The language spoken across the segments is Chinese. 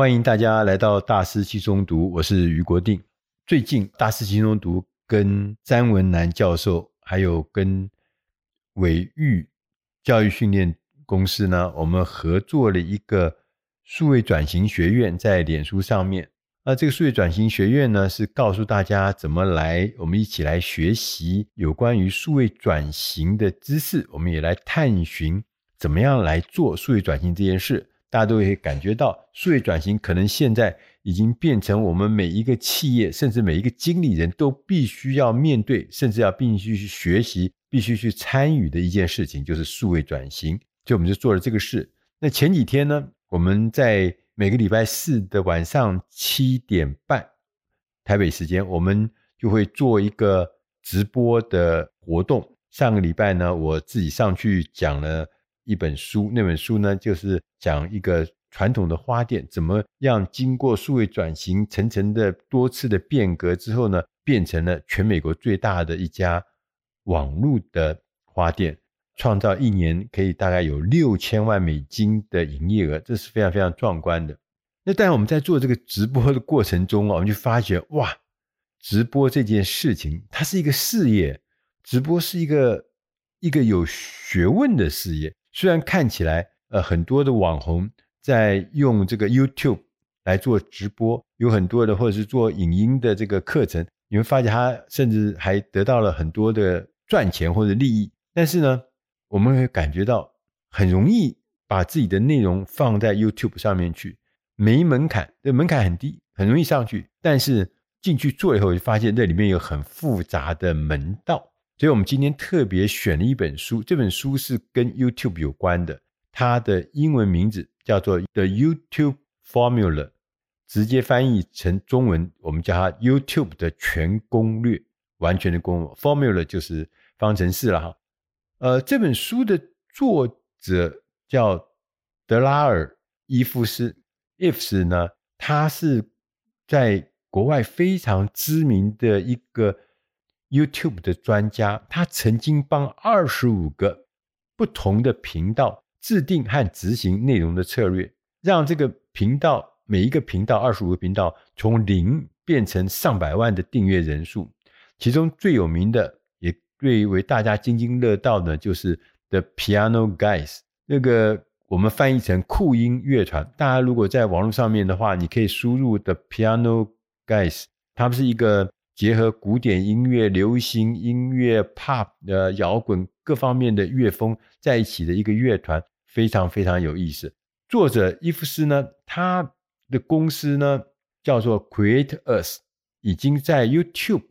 欢迎大家来到大师轻松读，我是余国定。最近大师轻松读跟詹文南教授，还有跟伟玉教育训练公司呢，我们合作了一个数位转型学院，在脸书上面。那这个数位转型学院呢，是告诉大家怎么来，我们一起来学习有关于数位转型的知识，我们也来探寻怎么样来做数位转型这件事。大家都会感觉到，数位转型可能现在已经变成我们每一个企业，甚至每一个经理人都必须要面对，甚至要必须去学习、必须去参与的一件事情，就是数位转型。就我们就做了这个事。那前几天呢，我们在每个礼拜四的晚上七点半，台北时间，我们就会做一个直播的活动。上个礼拜呢，我自己上去讲了。一本书，那本书呢，就是讲一个传统的花店怎么样经过数位转型，层层的多次的变革之后呢，变成了全美国最大的一家网络的花店，创造一年可以大概有六千万美金的营业额，这是非常非常壮观的。那但是我们在做这个直播的过程中啊，我们就发觉哇，直播这件事情它是一个事业，直播是一个一个有学问的事业。虽然看起来，呃，很多的网红在用这个 YouTube 来做直播，有很多的或者是做影音的这个课程，你会发现他甚至还得到了很多的赚钱或者利益。但是呢，我们会感觉到很容易把自己的内容放在 YouTube 上面去，没门槛，这门槛很低，很容易上去。但是进去做以后，就发现这里面有很复杂的门道。所以我们今天特别选了一本书，这本书是跟 YouTube 有关的，它的英文名字叫做《The YouTube Formula》，直接翻译成中文，我们叫它 YouTube 的全攻略，完全的攻略。Formula 就是方程式了哈。呃，这本书的作者叫德拉尔·伊夫斯，Ifs 呢，他是在国外非常知名的一个。YouTube 的专家，他曾经帮二十五个不同的频道制定和执行内容的策略，让这个频道每一个频道二十五个频道从零变成上百万的订阅人数。其中最有名的，也最为大家津津乐道的，就是 The Piano Guys。那个我们翻译成酷音乐团。大家如果在网络上面的话，你可以输入 The Piano Guys，他们是一个。结合古典音乐、流行音乐、pop 呃摇滚各方面的乐风在一起的一个乐团，非常非常有意思。作者伊夫斯呢，他的公司呢叫做 Create Us，已经在 YouTube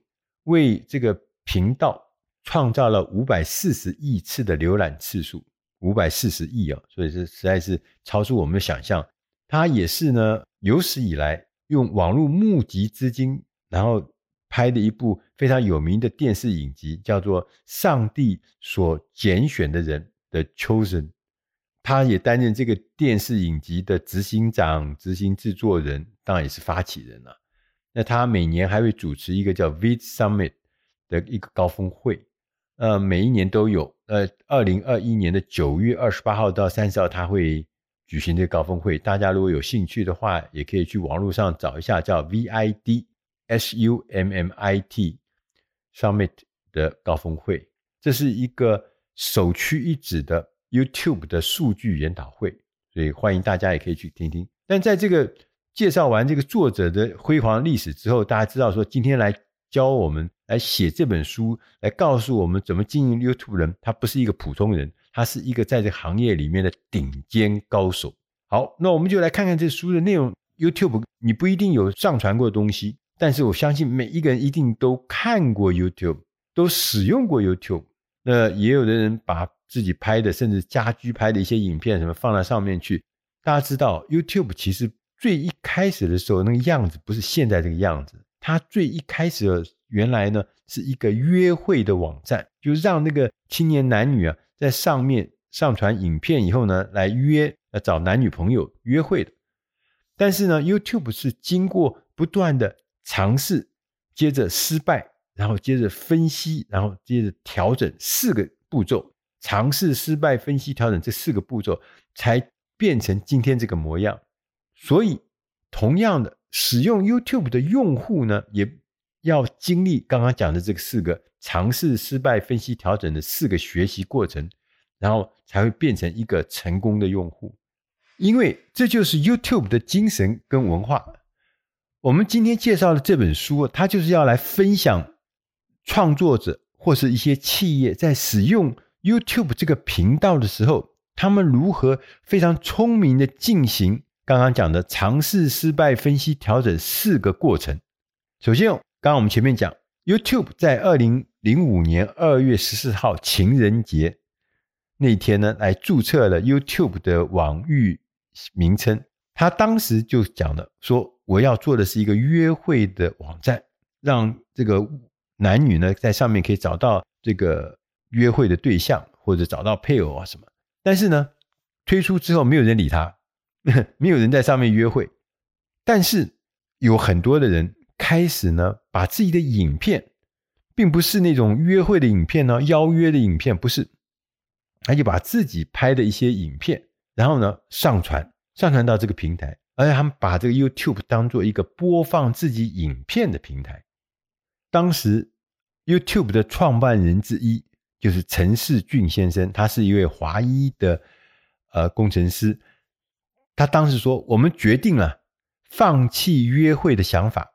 为这个频道创造了五百四十亿次的浏览次数，五百四十亿啊，所以是实在是超出我们的想象。他也是呢有史以来用网络募集资金，然后。拍的一部非常有名的电视影集，叫做《上帝所拣选的人》的 Chosen，他也担任这个电视影集的执行长、执行制作人，当然也是发起人了。那他每年还会主持一个叫 Vid Summit 的一个高峰会，呃，每一年都有。呃，二零二一年的九月二十八号到三十号，他会举行这个高峰会。大家如果有兴趣的话，也可以去网络上找一下，叫 VID。S U M M I T Summit 的高峰会，这是一个首屈一指的 YouTube 的数据研讨会，所以欢迎大家也可以去听听。但在这个介绍完这个作者的辉煌历史之后，大家知道说，今天来教我们来写这本书，来告诉我们怎么经营 YouTube 人，他不是一个普通人，他是一个在这行业里面的顶尖高手。好，那我们就来看看这书的内容。YouTube 你不一定有上传过的东西。但是我相信每一个人一定都看过 YouTube，都使用过 YouTube。那也有的人把自己拍的，甚至家居拍的一些影片什么放在上面去。大家知道，YouTube 其实最一开始的时候那个样子不是现在这个样子。它最一开始的原来呢是一个约会的网站，就让那个青年男女啊在上面上传影片以后呢来约呃找男女朋友约会的。但是呢，YouTube 是经过不断的。尝试，接着失败，然后接着分析，然后接着调整，四个步骤，尝试、失败、分析、调整这四个步骤，才变成今天这个模样。所以，同样的，使用 YouTube 的用户呢，也要经历刚刚讲的这个四个尝试、失败、分析、调整的四个学习过程，然后才会变成一个成功的用户。因为这就是 YouTube 的精神跟文化。我们今天介绍的这本书，它就是要来分享创作者或是一些企业在使用 YouTube 这个频道的时候，他们如何非常聪明的进行刚刚讲的尝试、失败、分析、调整四个过程。首先，刚刚我们前面讲，YouTube 在二零零五年二月十四号情人节那天呢，来注册了 YouTube 的网域名称。他当时就讲了说。我要做的是一个约会的网站，让这个男女呢在上面可以找到这个约会的对象，或者找到配偶啊什么。但是呢，推出之后没有人理他，没有人在上面约会。但是有很多的人开始呢，把自己的影片，并不是那种约会的影片呢，邀约的影片不是，他就把自己拍的一些影片，然后呢上传，上传到这个平台。而且他们把这个 YouTube 当做一个播放自己影片的平台。当时 YouTube 的创办人之一就是陈士骏先生，他是一位华裔的呃工程师。他当时说：“我们决定了放弃约会的想法，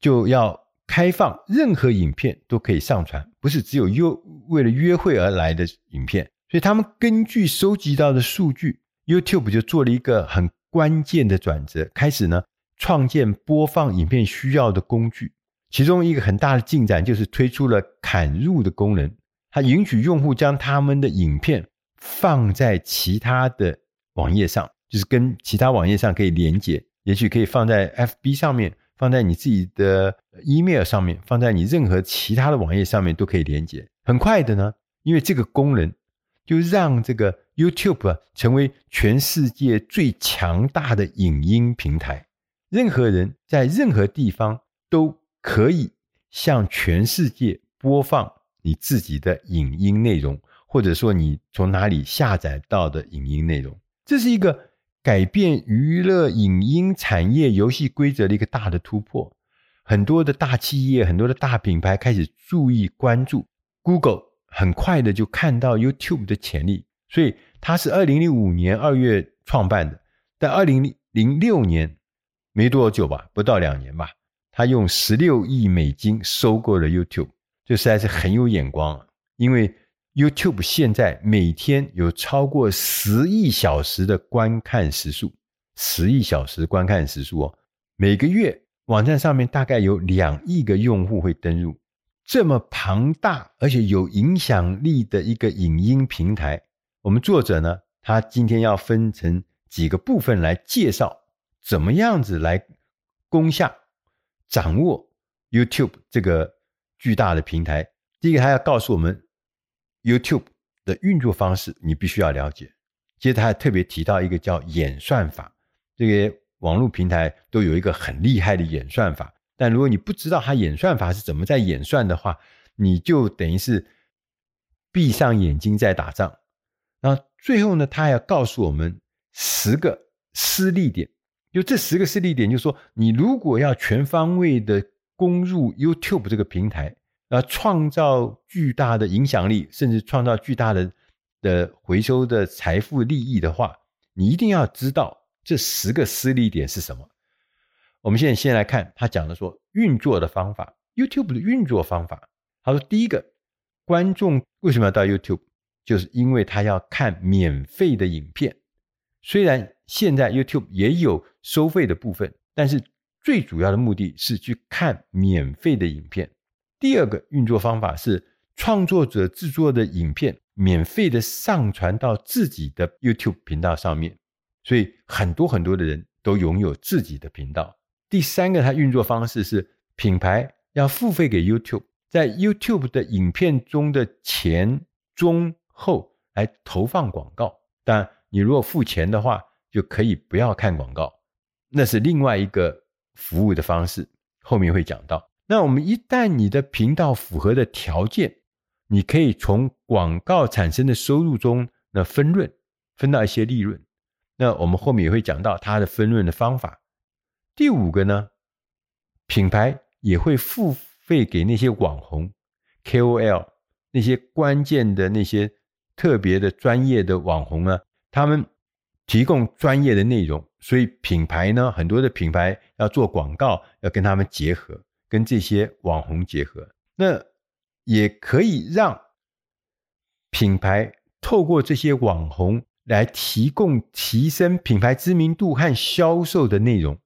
就要开放任何影片都可以上传，不是只有约为了约会而来的影片。”所以他们根据收集到的数据，YouTube 就做了一个很。关键的转折开始呢，创建播放影片需要的工具，其中一个很大的进展就是推出了嵌入的功能，它允许用户将他们的影片放在其他的网页上，就是跟其他网页上可以连接，也许可以放在 FB 上面，放在你自己的 email 上面，放在你任何其他的网页上面都可以连接。很快的呢，因为这个功能就让这个。YouTube 成为全世界最强大的影音平台，任何人在任何地方都可以向全世界播放你自己的影音内容，或者说你从哪里下载到的影音内容。这是一个改变娱乐影音产业游戏规则的一个大的突破。很多的大企业、很多的大品牌开始注意关注，Google 很快的就看到 YouTube 的潜力，所以。他是二零零五年二月创办的，在二零零六年没多久吧，不到两年吧，他用十六亿美金收购了 YouTube，这实在是很有眼光。因为 YouTube 现在每天有超过十亿小时的观看时数，十亿小时观看时数哦，每个月网站上面大概有两亿个用户会登入，这么庞大而且有影响力的一个影音平台。我们作者呢，他今天要分成几个部分来介绍，怎么样子来攻下、掌握 YouTube 这个巨大的平台。第一个，他要告诉我们 YouTube 的运作方式，你必须要了解。接着，他还特别提到一个叫演算法，这些网络平台都有一个很厉害的演算法，但如果你不知道它演算法是怎么在演算的话，你就等于是闭上眼睛在打仗。那最后呢，他还要告诉我们十个失力点，就这十个失力点，就是说，你如果要全方位的攻入 YouTube 这个平台，啊，创造巨大的影响力，甚至创造巨大的的回收的财富利益的话，你一定要知道这十个失力点是什么。我们现在先来看他讲的说运作的方法，YouTube 的运作方法。他说，第一个，观众为什么要到 YouTube？就是因为他要看免费的影片，虽然现在 YouTube 也有收费的部分，但是最主要的目的是去看免费的影片。第二个运作方法是创作者制作的影片免费的上传到自己的 YouTube 频道上面，所以很多很多的人都拥有自己的频道。第三个，它运作方式是品牌要付费给 YouTube，在 YouTube 的影片中的前中。后来投放广告，但你如果付钱的话，就可以不要看广告，那是另外一个服务的方式，后面会讲到。那我们一旦你的频道符合的条件，你可以从广告产生的收入中那分润，分到一些利润。那我们后面也会讲到它的分润的方法。第五个呢，品牌也会付费给那些网红、KOL 那些关键的那些特别的专业的网红呢，他们提供专业的内容，所以品牌呢，很多的品牌要做广告，要跟他们结合，跟这些网红结合，那也可以让品牌透过这些网红来提供提升品牌知名度和销售的内容。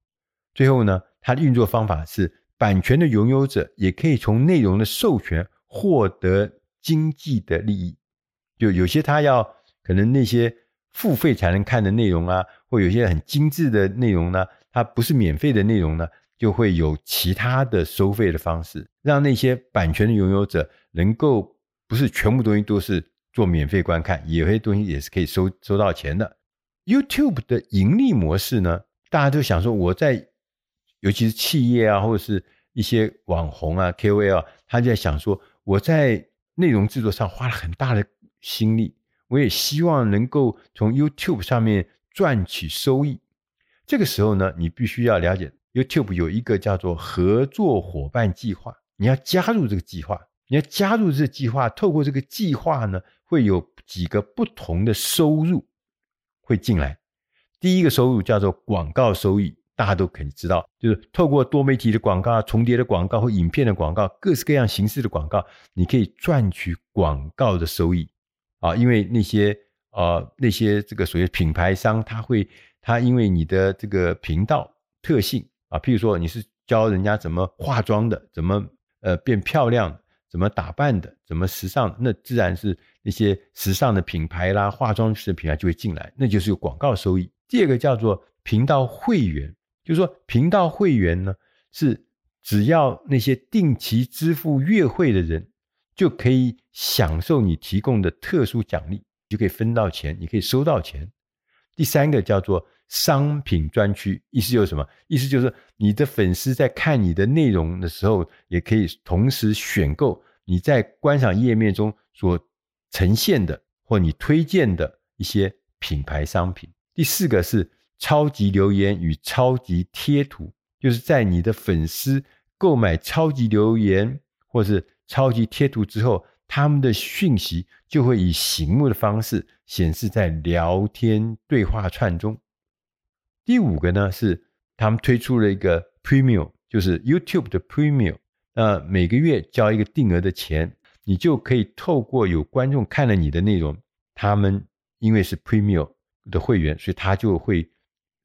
最后呢，它的运作方法是，版权的拥有者也可以从内容的授权获得经济的利益。就有些他要可能那些付费才能看的内容啊，或有些很精致的内容呢，它不是免费的内容呢，就会有其他的收费的方式，让那些版权的拥有者能够不是全部东西都是做免费观看，有些东西也是可以收收到钱的。YouTube 的盈利模式呢，大家都想说我在。尤其是企业啊，或者是一些网红啊、KOL，他就在想说，我在内容制作上花了很大的心力，我也希望能够从 YouTube 上面赚取收益。这个时候呢，你必须要了解 YouTube 有一个叫做合作伙伴计划，你要加入这个计划，你要加入这计划，透过这个计划呢，会有几个不同的收入会进来。第一个收入叫做广告收益。大家都肯定知道，就是透过多媒体的广告、重叠的广告或影片的广告，各式各样形式的广告，你可以赚取广告的收益啊。因为那些呃那些这个所谓品牌商，他会他因为你的这个频道特性啊，譬如说你是教人家怎么化妆的，怎么呃变漂亮，怎么打扮的，怎么时尚，那自然是那些时尚的品牌啦、化妆师的品牌就会进来，那就是有广告收益。第二个叫做频道会员。就是说，频道会员呢，是只要那些定期支付月会的人，就可以享受你提供的特殊奖励，就可以分到钱，你可以收到钱。第三个叫做商品专区，意思就是什么？意思就是你的粉丝在看你的内容的时候，也可以同时选购你在观赏页面中所呈现的或你推荐的一些品牌商品。第四个是。超级留言与超级贴图，就是在你的粉丝购买超级留言或是超级贴图之后，他们的讯息就会以醒目的方式显示在聊天对话串中。第五个呢，是他们推出了一个 Premium，就是 YouTube 的 Premium。那每个月交一个定额的钱，你就可以透过有观众看了你的内容，他们因为是 Premium 的会员，所以他就会。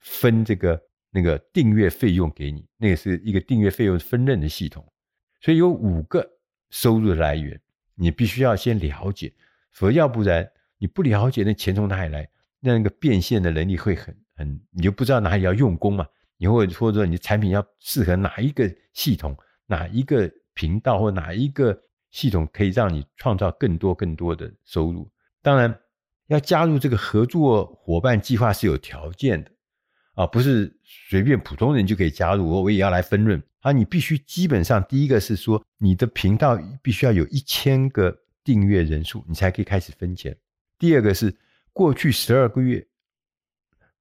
分这个那个订阅费用给你，那个是一个订阅费用分润的系统，所以有五个收入来源，你必须要先了解，否则要不然你不了解那钱从哪里来，那个变现的能力会很很，你就不知道哪里要用功嘛，你会或者说你的产品要适合哪一个系统，哪一个频道或哪一个系统可以让你创造更多更多的收入。当然，要加入这个合作伙伴计划是有条件的。啊，不是随便普通人就可以加入，我我也要来分润啊！你必须基本上第一个是说，你的频道必须要有一千个订阅人数，你才可以开始分钱。第二个是过去十二个月，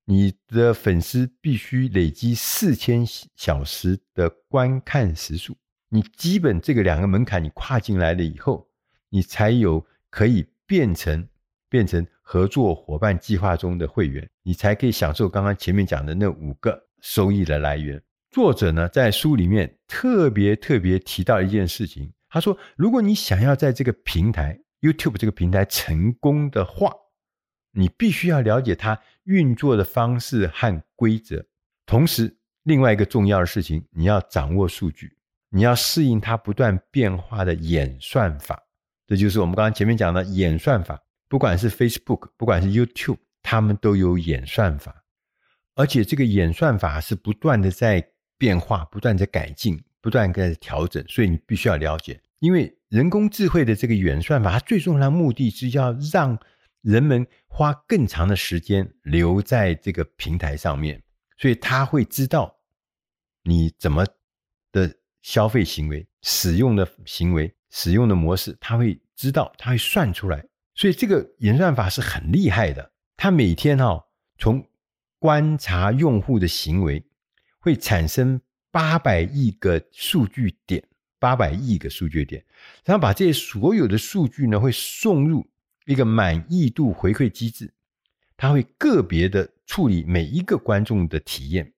你的粉丝必须累积四千小时的观看时数。你基本这个两个门槛你跨进来了以后，你才有可以变成变成。合作伙伴计划中的会员，你才可以享受刚刚前面讲的那五个收益的来源。作者呢，在书里面特别特别提到一件事情，他说：如果你想要在这个平台 YouTube 这个平台成功的话，你必须要了解它运作的方式和规则。同时，另外一个重要的事情，你要掌握数据，你要适应它不断变化的演算法。这就是我们刚刚前面讲的演算法。不管是 Facebook，不管是 YouTube，他们都有演算法，而且这个演算法是不断的在变化，不断在改进，不断在调整，所以你必须要了解。因为人工智慧的这个演算法，它最重要的目的是要让人们花更长的时间留在这个平台上面，所以他会知道你怎么的消费行为、使用的行为、使用的模式，他会知道，他会算出来。所以这个演算法是很厉害的，它每天哈从观察用户的行为，会产生八百亿个数据点，八百亿个数据点，然后把这些所有的数据呢，会送入一个满意度回馈机制，它会个别的处理每一个观众的体验，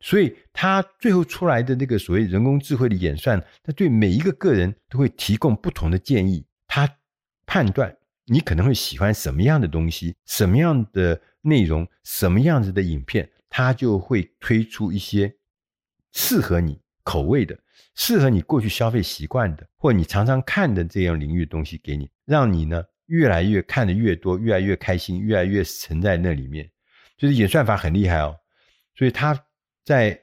所以它最后出来的那个所谓人工智慧的演算，它对每一个个人都会提供不同的建议，它判断你可能会喜欢什么样的东西，什么样的内容，什么样子的影片，它就会推出一些适合你口味的。适合你过去消费习惯的，或你常常看的这样领域的东西给你，让你呢越来越看得越多，越来越开心，越来越沉在那里面。就是演算法很厉害哦，所以他在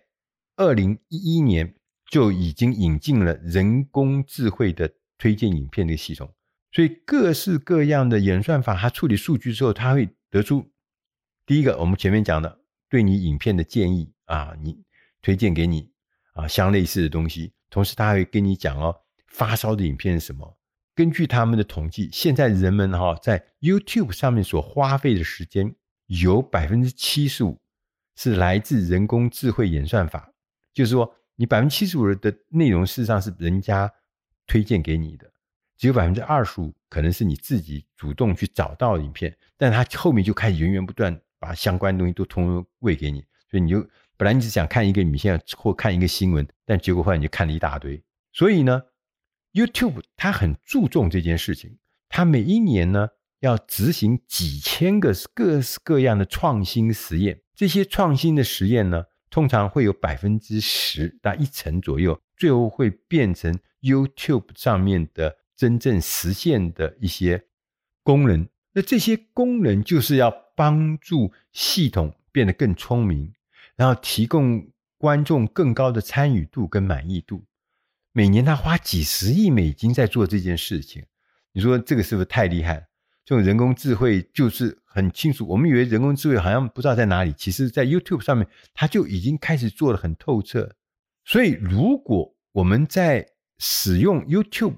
二零一一年就已经引进了人工智慧的推荐影片的系统，所以各式各样的演算法，它处理数据之后，它会得出第一个我们前面讲的对你影片的建议啊，你推荐给你啊相类似的东西。同时，他还会跟你讲哦，发烧的影片是什么？根据他们的统计，现在人们哈在 YouTube 上面所花费的时间有百分之七十五是来自人工智慧演算法，就是说，你百分之七十五的内容事实上是人家推荐给你的，只有百分之二十五可能是你自己主动去找到的影片，但他后面就开始源源不断把相关东西都通通喂给你，所以你就。本来你只想看一个影片或看一个新闻，但结果后来你就看了一大堆。所以呢，YouTube 它很注重这件事情，它每一年呢要执行几千个各式各样的创新实验。这些创新的实验呢，通常会有百分之十到一成左右，最后会变成 YouTube 上面的真正实现的一些功能。那这些功能就是要帮助系统变得更聪明。然后提供观众更高的参与度跟满意度，每年他花几十亿美金在做这件事情，你说这个是不是太厉害了？这种人工智慧就是很清楚，我们以为人工智慧好像不知道在哪里，其实在 YouTube 上面它就已经开始做得很透彻。所以如果我们在使用 YouTube，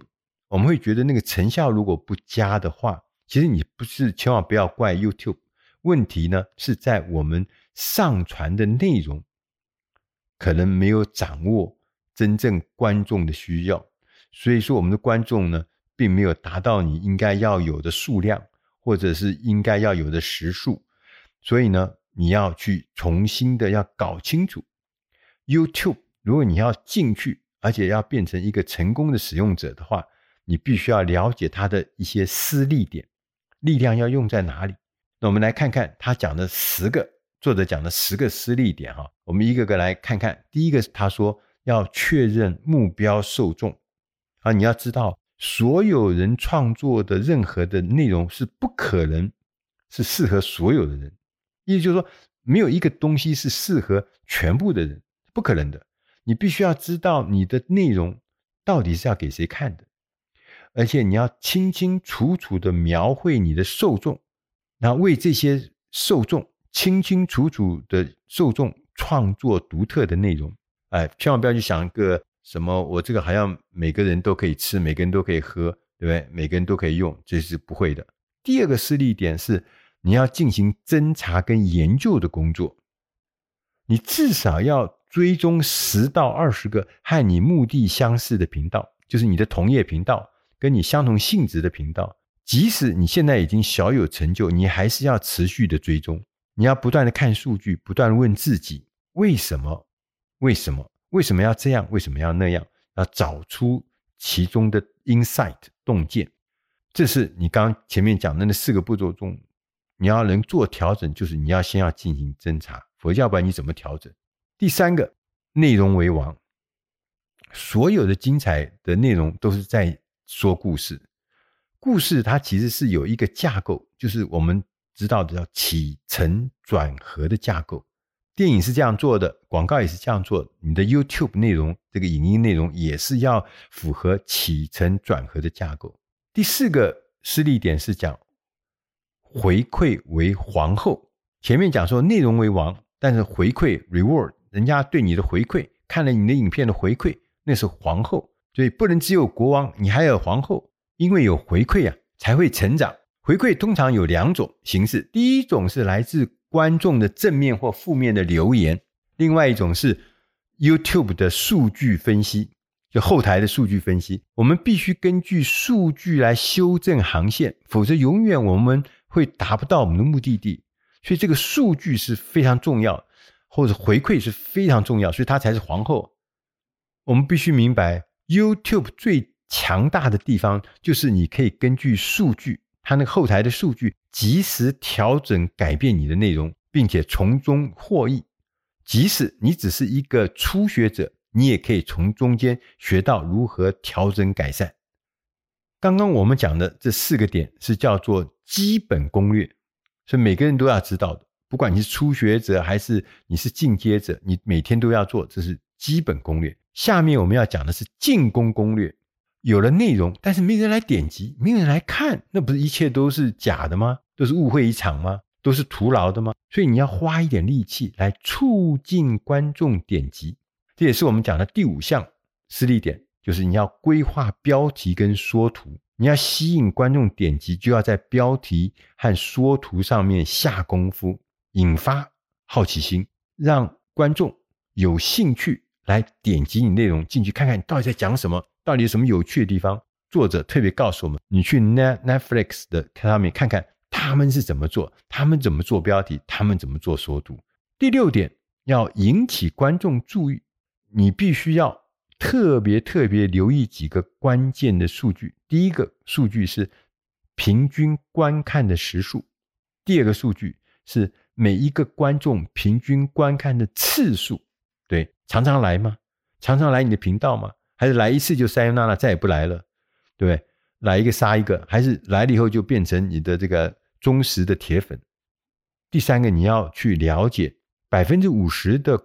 我们会觉得那个成效如果不佳的话，其实你不是千万不要怪 YouTube，问题呢是在我们。上传的内容可能没有掌握真正观众的需要，所以说我们的观众呢，并没有达到你应该要有的数量，或者是应该要有的时数，所以呢，你要去重新的要搞清楚 YouTube，如果你要进去，而且要变成一个成功的使用者的话，你必须要了解它的一些私力点，力量要用在哪里。那我们来看看他讲的十个。作者讲的十个私力点哈，我们一个个来看看。第一个是他说要确认目标受众啊，你要知道所有人创作的任何的内容是不可能是适合所有的人，意思就是说没有一个东西是适合全部的人，不可能的。你必须要知道你的内容到底是要给谁看的，而且你要清清楚楚的描绘你的受众，然后为这些受众。清清楚楚的受众创作独特的内容，哎，千万不要去想一个什么，我这个好像每个人都可以吃，每个人都可以喝，对不对？每个人都可以用，这是不会的。第二个施力点是，你要进行侦查跟研究的工作，你至少要追踪十到二十个和你目的相似的频道，就是你的同业频道，跟你相同性质的频道。即使你现在已经小有成就，你还是要持续的追踪。你要不断的看数据，不断问自己为什么？为什么？为什么要这样？为什么要那样？要找出其中的 insight 洞见。这是你刚前面讲的那四个步骤中，你要能做调整，就是你要先要进行侦查，否则要不然你怎么调整？第三个，内容为王，所有的精彩的内容都是在说故事，故事它其实是有一个架构，就是我们。知道的叫起承转合的架构，电影是这样做的，广告也是这样做。你的 YouTube 内容，这个影音内容也是要符合起承转合的架构。第四个施利点是讲回馈为皇后。前面讲说内容为王，但是回馈 reward，人家对你的回馈，看了你的影片的回馈，那是皇后。所以不能只有国王，你还有皇后，因为有回馈啊，才会成长。回馈通常有两种形式，第一种是来自观众的正面或负面的留言，另外一种是 YouTube 的数据分析，就后台的数据分析，我们必须根据数据来修正航线，否则永远我们会达不到我们的目的地。所以这个数据是非常重要，或者回馈是非常重要，所以它才是皇后。我们必须明白，YouTube 最强大的地方就是你可以根据数据，它那个后台的数据，及时调整改变你的内容，并且从中获益。即使你只是一个初学者，你也可以从中间学到如何调整改善。刚刚我们讲的这四个点是叫做基本攻略，是每个人都要知道的。不管你是初学者还是你是进阶者，你每天都要做，这是基本攻略。下面我们要讲的是进攻攻略。有了内容，但是没人来点击，没有人来看，那不是一切都是假的吗？都是误会一场吗？都是徒劳的吗？所以你要花一点力气来促进观众点击，这也是我们讲的第五项施力点，就是你要规划标题跟缩图。你要吸引观众点击，就要在标题和缩图上面下功夫，引发好奇心，让观众有兴趣来点击你内容进去看看你到底在讲什么。到底有什么有趣的地方？作者特别告诉我们：你去 Net Netflix 的上面看看他们是怎么做，他们怎么做标题，他们怎么做缩读。第六点，要引起观众注意，你必须要特别特别留意几个关键的数据。第一个数据是平均观看的时数，第二个数据是每一个观众平均观看的次数。对，常常来吗？常常来你的频道吗？还是来一次就塞纳了，再也不来了，对不对？来一个杀一个，还是来了以后就变成你的这个忠实的铁粉？第三个，你要去了解百分之五十的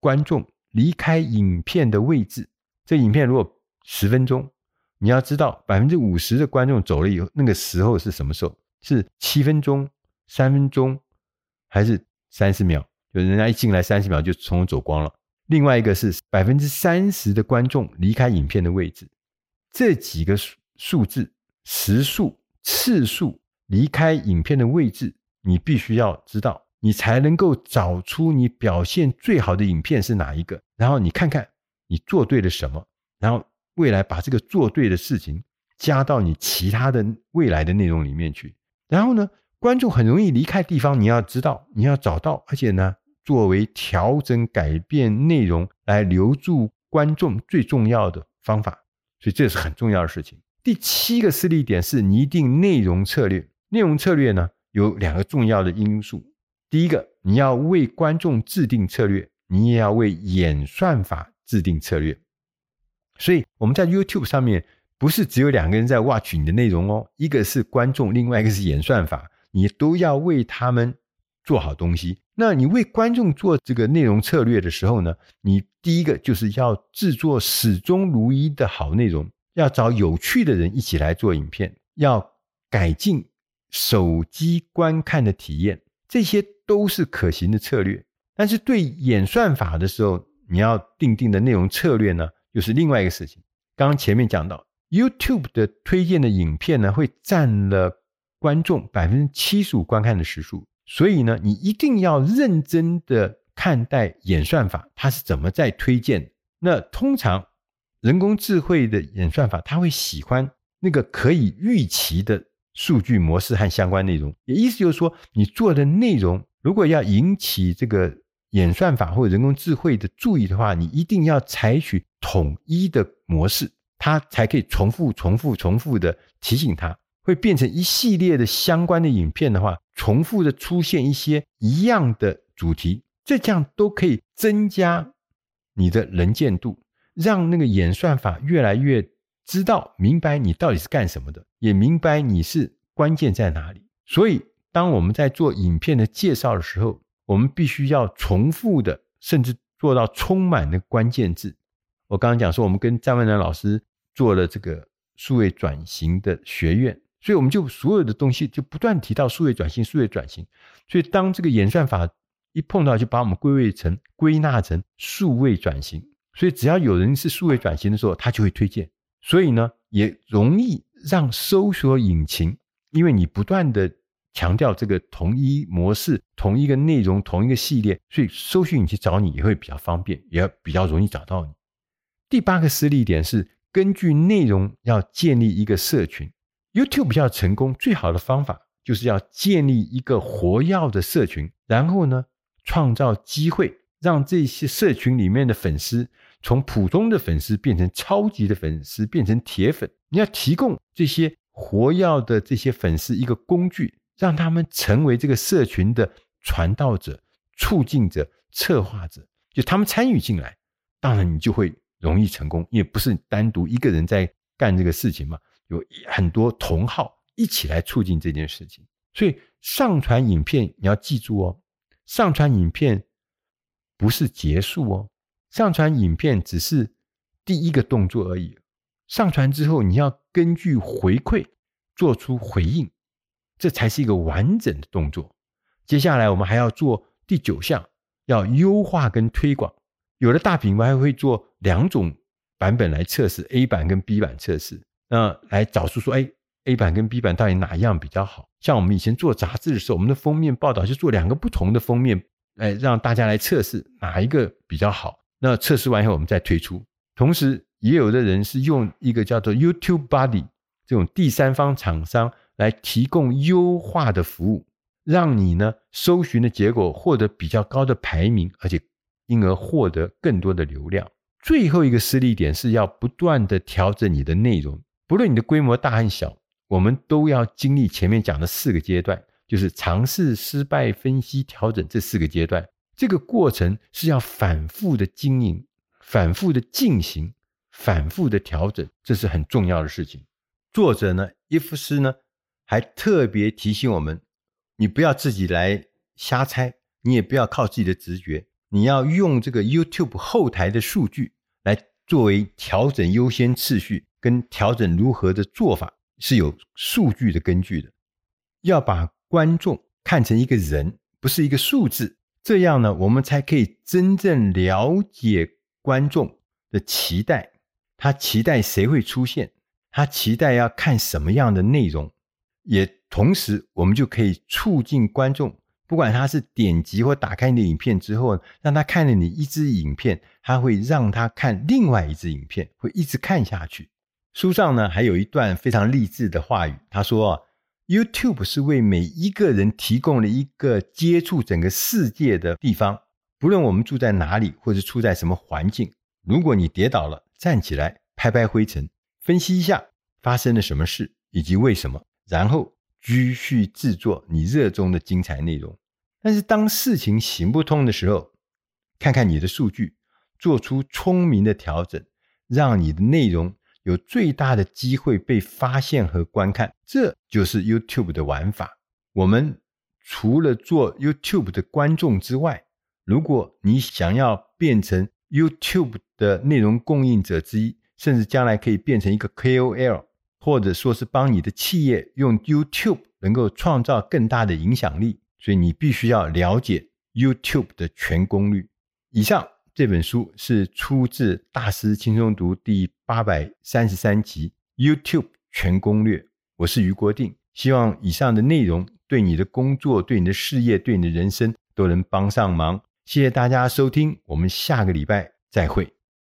观众离开影片的位置。这影片如果十分钟，你要知道百分之五十的观众走了以后，那个时候是什么时候？是七分钟、三分钟，还是三十秒？就人家一进来三十秒就匆匆走光了。另外一个是百分之三十的观众离开影片的位置，这几个数数字、时数、次数离开影片的位置，你必须要知道，你才能够找出你表现最好的影片是哪一个。然后你看看你做对了什么，然后未来把这个做对的事情加到你其他的未来的内容里面去。然后呢，观众很容易离开地方，你要知道，你要找到，而且呢。作为调整、改变内容来留住观众最重要的方法，所以这是很重要的事情。第七个施力点是拟定内容策略。内容策略呢，有两个重要的因素。第一个，你要为观众制定策略，你也要为演算法制定策略。所以我们在 YouTube 上面不是只有两个人在 watch 你的内容哦，一个是观众，另外一个是演算法，你都要为他们做好东西。那你为观众做这个内容策略的时候呢，你第一个就是要制作始终如一的好内容，要找有趣的人一起来做影片，要改进手机观看的体验，这些都是可行的策略。但是对演算法的时候，你要定定的内容策略呢，又是另外一个事情。刚刚前面讲到，YouTube 的推荐的影片呢，会占了观众百分之七十五观看的时数。所以呢，你一定要认真的看待演算法，它是怎么在推荐。那通常人工智慧的演算法，它会喜欢那个可以预期的数据模式和相关内容。也意思就是说，你做的内容如果要引起这个演算法或者人工智慧的注意的话，你一定要采取统一的模式，它才可以重复、重复、重复的提醒它。会变成一系列的相关的影片的话，重复的出现一些一样的主题，这样都可以增加你的能见度，让那个演算法越来越知道、明白你到底是干什么的，也明白你是关键在哪里。所以，当我们在做影片的介绍的时候，我们必须要重复的，甚至做到充满的关键字。我刚刚讲说，我们跟詹文男老师做了这个数位转型的学院。所以我们就所有的东西就不断提到数位转型，数位转型。所以当这个演算法一碰到，就把我们归位成归纳成数位转型。所以只要有人是数位转型的时候，他就会推荐。所以呢，也容易让搜索引擎，因为你不断的强调这个同一模式、同一个内容、同一个系列，所以搜寻引擎找你也会比较方便，也比较容易找到你。第八个施力点是根据内容要建立一个社群。YouTube 比较成功，最好的方法就是要建立一个活跃的社群，然后呢，创造机会，让这些社群里面的粉丝从普通的粉丝变成超级的粉丝，变成铁粉。你要提供这些活跃的这些粉丝一个工具。让他们成为这个社群的传道者、促进者、策划者，就他们参与进来，当然你就会容易成功，因为不是单独一个人在干这个事情嘛，有很多同好一起来促进这件事情。所以上传影片你要记住哦，上传影片不是结束哦，上传影片只是第一个动作而已。上传之后，你要根据回馈做出回应。这才是一个完整的动作。接下来我们还要做第九项，要优化跟推广。有的大品牌会做两种版本来测试，A 版跟 B 版测试，那来找出说，哎，A 版跟 B 版到底哪一样比较好？像我们以前做杂志的时候，我们的封面报道就做两个不同的封面，来让大家来测试哪一个比较好。那测试完以后，我们再推出。同时，也有的人是用一个叫做 YouTube Buddy 这种第三方厂商。来提供优化的服务，让你呢搜寻的结果获得比较高的排名，而且因而获得更多的流量。最后一个施力点是要不断的调整你的内容，不论你的规模大和小，我们都要经历前面讲的四个阶段，就是尝试、失败、分析、调整这四个阶段。这个过程是要反复的经营、反复的进行、反复的调整，这是很重要的事情。作者呢，伊夫斯呢。还特别提醒我们，你不要自己来瞎猜，你也不要靠自己的直觉，你要用这个 YouTube 后台的数据来作为调整优先次序跟调整如何的做法，是有数据的根据的。要把观众看成一个人，不是一个数字，这样呢，我们才可以真正了解观众的期待，他期待谁会出现，他期待要看什么样的内容。也同时，我们就可以促进观众，不管他是点击或打开你的影片之后，让他看了你一支影片，他会让他看另外一支影片，会一直看下去。书上呢还有一段非常励志的话语，他说：“YouTube 是为每一个人提供了一个接触整个世界的地方，不论我们住在哪里或者处在什么环境，如果你跌倒了，站起来，拍拍灰尘，分析一下发生了什么事以及为什么。”然后继续制作你热衷的精彩内容，但是当事情行不通的时候，看看你的数据，做出聪明的调整，让你的内容有最大的机会被发现和观看。这就是 YouTube 的玩法。我们除了做 YouTube 的观众之外，如果你想要变成 YouTube 的内容供应者之一，甚至将来可以变成一个 KOL。或者说是帮你的企业用 YouTube 能够创造更大的影响力，所以你必须要了解 YouTube 的全攻略。以上这本书是出自《大师轻松读》第八百三十三集 YouTube 全攻略。我是余国定，希望以上的内容对你的工作、对你的事业、对你的人生都能帮上忙。谢谢大家收听，我们下个礼拜再会。